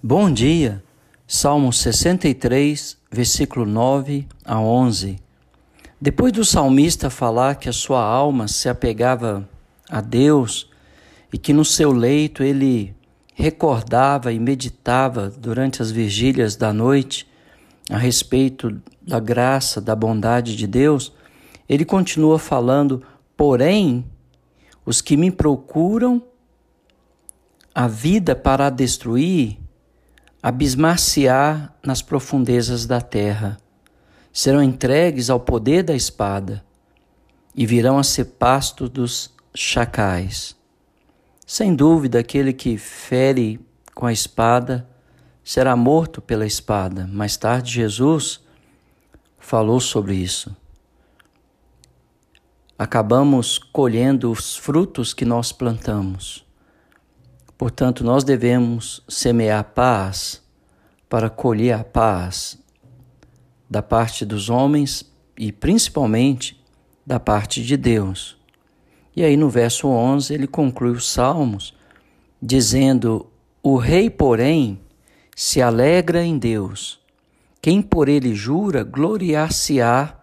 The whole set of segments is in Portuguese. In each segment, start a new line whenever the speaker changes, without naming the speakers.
Bom dia, Salmo 63, versículo 9 a 11. Depois do salmista falar que a sua alma se apegava a Deus e que no seu leito ele recordava e meditava durante as vigílias da noite a respeito da graça, da bondade de Deus, ele continua falando: porém, os que me procuram a vida para destruir abismar-se-á nas profundezas da terra. Serão entregues ao poder da espada e virão a ser pasto dos chacais. Sem dúvida, aquele que fere com a espada será morto pela espada. Mais tarde, Jesus falou sobre isso. Acabamos colhendo os frutos que nós plantamos. Portanto, nós devemos semear paz para colher a paz da parte dos homens e principalmente da parte de Deus. E aí no verso 11 ele conclui os Salmos dizendo: O rei, porém, se alegra em Deus. Quem por ele jura, gloriar-se-á,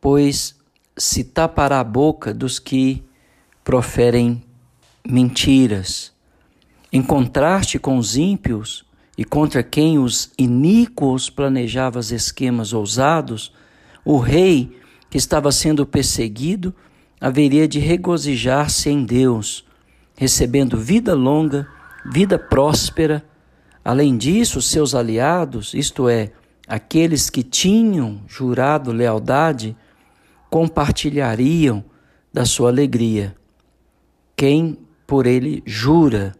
pois se tapará a boca dos que proferem mentiras. Em contraste com os ímpios e contra quem os iníquos planejavam esquemas ousados, o rei, que estava sendo perseguido, haveria de regozijar-se em Deus, recebendo vida longa, vida próspera. Além disso, seus aliados, isto é, aqueles que tinham jurado lealdade, compartilhariam da sua alegria. Quem por ele jura,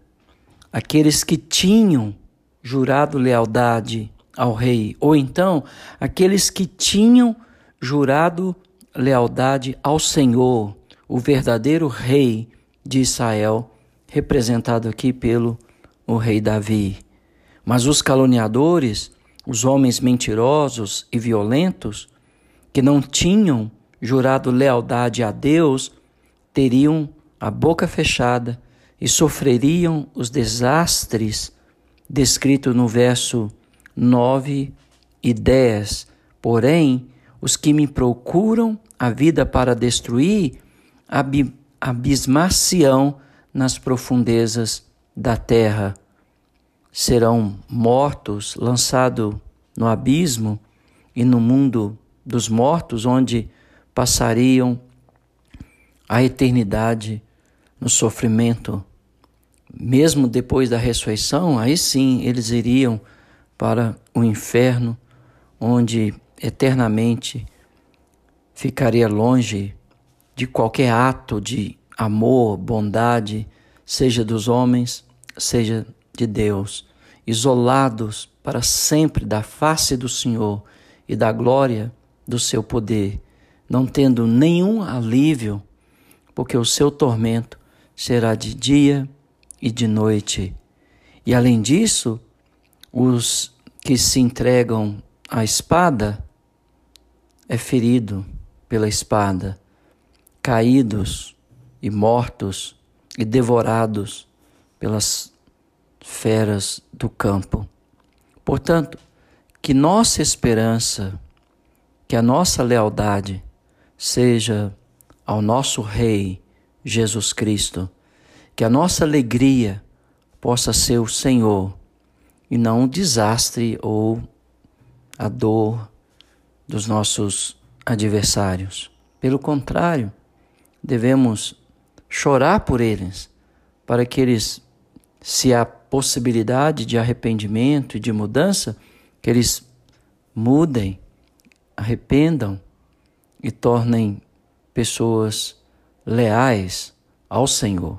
aqueles que tinham jurado lealdade ao rei, ou então aqueles que tinham jurado lealdade ao Senhor, o verdadeiro rei de Israel, representado aqui pelo o rei Davi. Mas os caluniadores, os homens mentirosos e violentos, que não tinham jurado lealdade a Deus, teriam a boca fechada e sofreriam os desastres descritos no verso 9 e 10. Porém, os que me procuram a vida para destruir, abismar-se-ão nas profundezas da terra. Serão mortos, lançados no abismo e no mundo dos mortos, onde passariam a eternidade no sofrimento mesmo depois da ressurreição, aí sim eles iriam para o inferno, onde eternamente ficaria longe de qualquer ato de amor, bondade, seja dos homens, seja de Deus, isolados para sempre da face do Senhor e da glória do seu poder, não tendo nenhum alívio, porque o seu tormento será de dia e de noite. E além disso, os que se entregam à espada é ferido pela espada, caídos e mortos e devorados pelas feras do campo. Portanto, que nossa esperança, que a nossa lealdade seja ao nosso Rei Jesus Cristo que a nossa alegria possa ser o Senhor e não o desastre ou a dor dos nossos adversários. Pelo contrário, devemos chorar por eles, para que eles, se há possibilidade de arrependimento e de mudança, que eles mudem, arrependam e tornem pessoas leais ao Senhor.